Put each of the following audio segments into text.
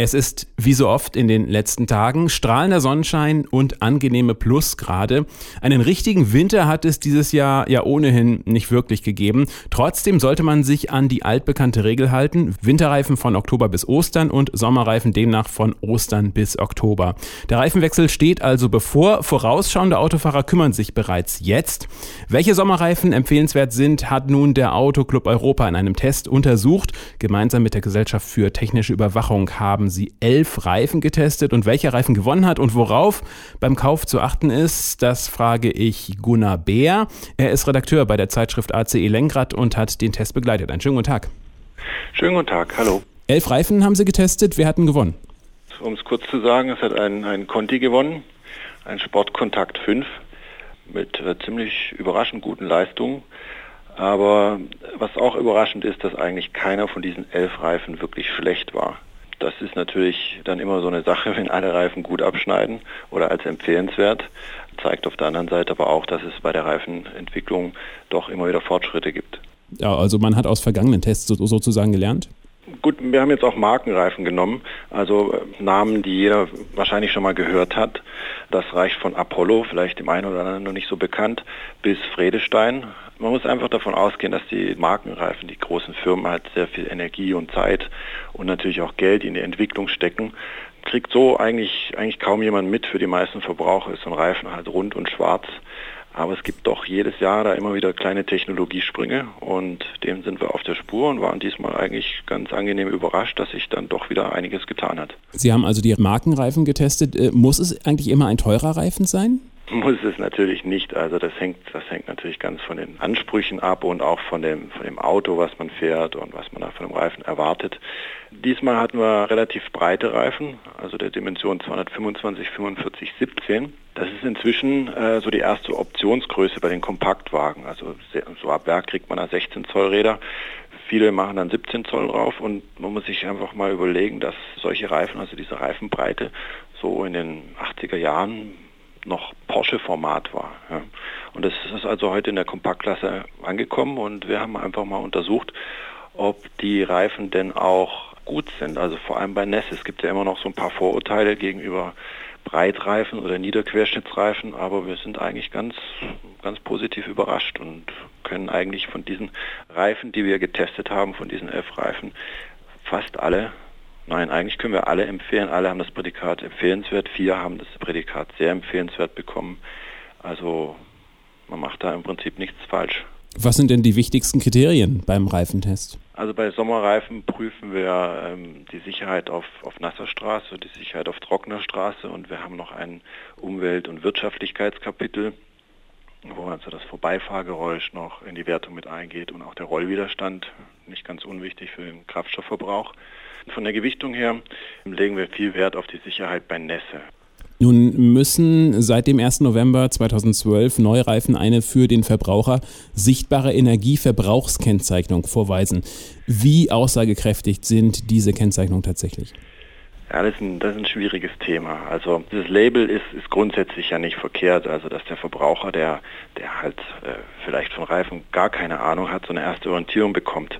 Es ist, wie so oft in den letzten Tagen, strahlender Sonnenschein und angenehme Plusgrade. Einen richtigen Winter hat es dieses Jahr ja ohnehin nicht wirklich gegeben. Trotzdem sollte man sich an die altbekannte Regel halten. Winterreifen von Oktober bis Ostern und Sommerreifen demnach von Ostern bis Oktober. Der Reifenwechsel steht also bevor. Vorausschauende Autofahrer kümmern sich bereits jetzt. Welche Sommerreifen empfehlenswert sind, hat nun der Autoclub Europa in einem Test untersucht. Gemeinsam mit der Gesellschaft für technische Überwachung haben haben sie elf Reifen getestet und welcher Reifen gewonnen hat und worauf beim Kauf zu achten ist, das frage ich Gunnar Beer. Er ist Redakteur bei der Zeitschrift ACE Lenkrad und hat den Test begleitet. Einen schönen guten Tag. Schönen guten Tag, hallo. Elf Reifen haben sie getestet. Wer hat denn gewonnen? Um es kurz zu sagen, es hat ein, ein Conti gewonnen, ein Sportkontakt 5 mit äh, ziemlich überraschend guten Leistungen. Aber was auch überraschend ist, dass eigentlich keiner von diesen elf Reifen wirklich schlecht war. Das ist natürlich dann immer so eine Sache, wenn alle Reifen gut abschneiden oder als empfehlenswert. Zeigt auf der anderen Seite aber auch, dass es bei der Reifenentwicklung doch immer wieder Fortschritte gibt. Ja, also man hat aus vergangenen Tests sozusagen gelernt? Gut, wir haben jetzt auch Markenreifen genommen, also äh, Namen, die jeder wahrscheinlich schon mal gehört hat. Das reicht von Apollo, vielleicht dem einen oder anderen noch nicht so bekannt, bis Fredestein. Man muss einfach davon ausgehen, dass die Markenreifen, die großen Firmen halt sehr viel Energie und Zeit und natürlich auch Geld in die Entwicklung stecken. Kriegt so eigentlich, eigentlich kaum jemand mit. Für die meisten Verbraucher ist so ein Reifen halt rund und schwarz. Aber es gibt doch jedes Jahr da immer wieder kleine Technologiesprünge und dem sind wir auf der Spur und waren diesmal eigentlich ganz angenehm überrascht, dass sich dann doch wieder einiges getan hat. Sie haben also die Markenreifen getestet. Äh, muss es eigentlich immer ein teurer Reifen sein? Muss es natürlich nicht. Also das hängt, das hängt natürlich ganz von den Ansprüchen ab und auch von dem, von dem Auto, was man fährt und was man da von dem Reifen erwartet. Diesmal hatten wir relativ breite Reifen, also der Dimension 225, 45, 17. Das ist inzwischen äh, so die erste Optionsgröße bei den Kompaktwagen. Also so ab Werk kriegt man da 16 Zoll Räder. Viele machen dann 17 Zoll drauf und man muss sich einfach mal überlegen, dass solche Reifen, also diese Reifenbreite, so in den 80er Jahren noch Porsche-Format war. Ja. Und das ist also heute in der Kompaktklasse angekommen und wir haben einfach mal untersucht, ob die Reifen denn auch gut sind. Also vor allem bei Ness. Es gibt ja immer noch so ein paar Vorurteile gegenüber Breitreifen oder Niederquerschnittsreifen, aber wir sind eigentlich ganz, ganz positiv überrascht und können eigentlich von diesen Reifen, die wir getestet haben, von diesen elf Reifen, fast alle Nein, eigentlich können wir alle empfehlen. Alle haben das Prädikat empfehlenswert. Vier haben das Prädikat sehr empfehlenswert bekommen. Also man macht da im Prinzip nichts falsch. Was sind denn die wichtigsten Kriterien beim Reifentest? Also bei Sommerreifen prüfen wir ähm, die Sicherheit auf, auf nasser Straße, die Sicherheit auf trockener Straße und wir haben noch ein Umwelt- und Wirtschaftlichkeitskapitel, wo also das Vorbeifahrgeräusch noch in die Wertung mit eingeht und auch der Rollwiderstand, nicht ganz unwichtig für den Kraftstoffverbrauch. Von der Gewichtung her legen wir viel Wert auf die Sicherheit bei Nässe. Nun müssen seit dem 1. November 2012 Neureifen eine für den Verbraucher sichtbare Energieverbrauchskennzeichnung vorweisen. Wie aussagekräftig sind diese Kennzeichnungen tatsächlich? Ja, das ist, ein, das ist ein schwieriges Thema. Also dieses Label ist, ist grundsätzlich ja nicht verkehrt. Also dass der Verbraucher, der, der halt äh, vielleicht von Reifen gar keine Ahnung hat, so eine erste Orientierung bekommt.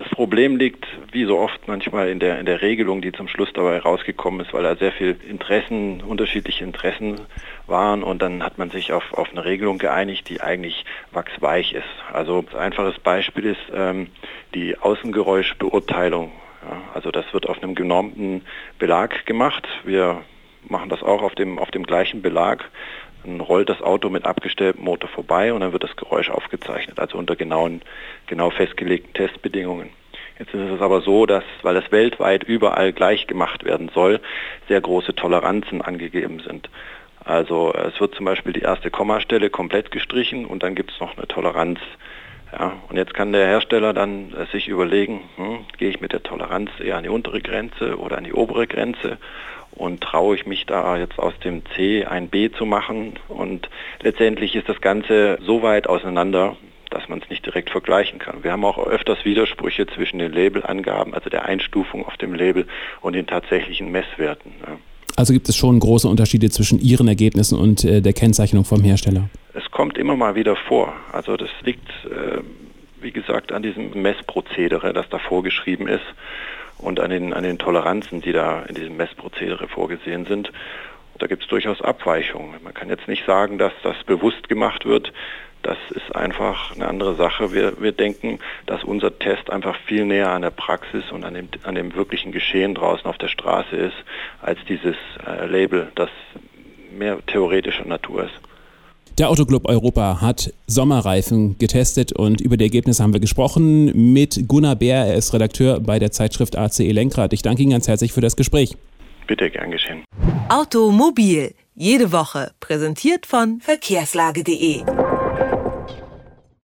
Das Problem liegt, wie so oft manchmal, in der, in der Regelung, die zum Schluss dabei rausgekommen ist, weil da sehr viel Interessen, unterschiedliche Interessen waren und dann hat man sich auf, auf eine Regelung geeinigt, die eigentlich wachsweich ist. Also ein einfaches Beispiel ist ähm, die Außengeräuschbeurteilung. Ja, also das wird auf einem genormten Belag gemacht. Wir machen das auch auf dem, auf dem gleichen Belag. Dann rollt das Auto mit abgestelltem Motor vorbei und dann wird das Geräusch aufgezeichnet, also unter genauen, genau festgelegten Testbedingungen. Jetzt ist es aber so, dass, weil das weltweit überall gleich gemacht werden soll, sehr große Toleranzen angegeben sind. Also es wird zum Beispiel die erste Kommastelle komplett gestrichen und dann gibt es noch eine Toleranz. Ja, und jetzt kann der Hersteller dann äh, sich überlegen, hm, gehe ich mit der Toleranz eher an die untere Grenze oder an die obere Grenze und traue ich mich da jetzt aus dem C ein B zu machen. Und letztendlich ist das Ganze so weit auseinander, dass man es nicht direkt vergleichen kann. Wir haben auch öfters Widersprüche zwischen den Labelangaben, also der Einstufung auf dem Label und den tatsächlichen Messwerten. Ja. Also gibt es schon große Unterschiede zwischen Ihren Ergebnissen und äh, der Kennzeichnung vom Hersteller? Es kommt immer mal wieder vor. Also das liegt, äh, wie gesagt, an diesem Messprozedere, das da vorgeschrieben ist und an den, an den Toleranzen, die da in diesem Messprozedere vorgesehen sind. Da gibt es durchaus Abweichungen. Man kann jetzt nicht sagen, dass das bewusst gemacht wird. Das ist einfach eine andere Sache. Wir, wir denken, dass unser Test einfach viel näher an der Praxis und an dem, an dem wirklichen Geschehen draußen auf der Straße ist, als dieses äh, Label, das mehr theoretischer Natur ist. Der Autoclub Europa hat Sommerreifen getestet und über die Ergebnisse haben wir gesprochen mit Gunnar Bär. Er ist Redakteur bei der Zeitschrift ACE Lenkrad. Ich danke Ihnen ganz herzlich für das Gespräch. Bitte, gern geschehen. Automobil, jede Woche, präsentiert von verkehrslage.de.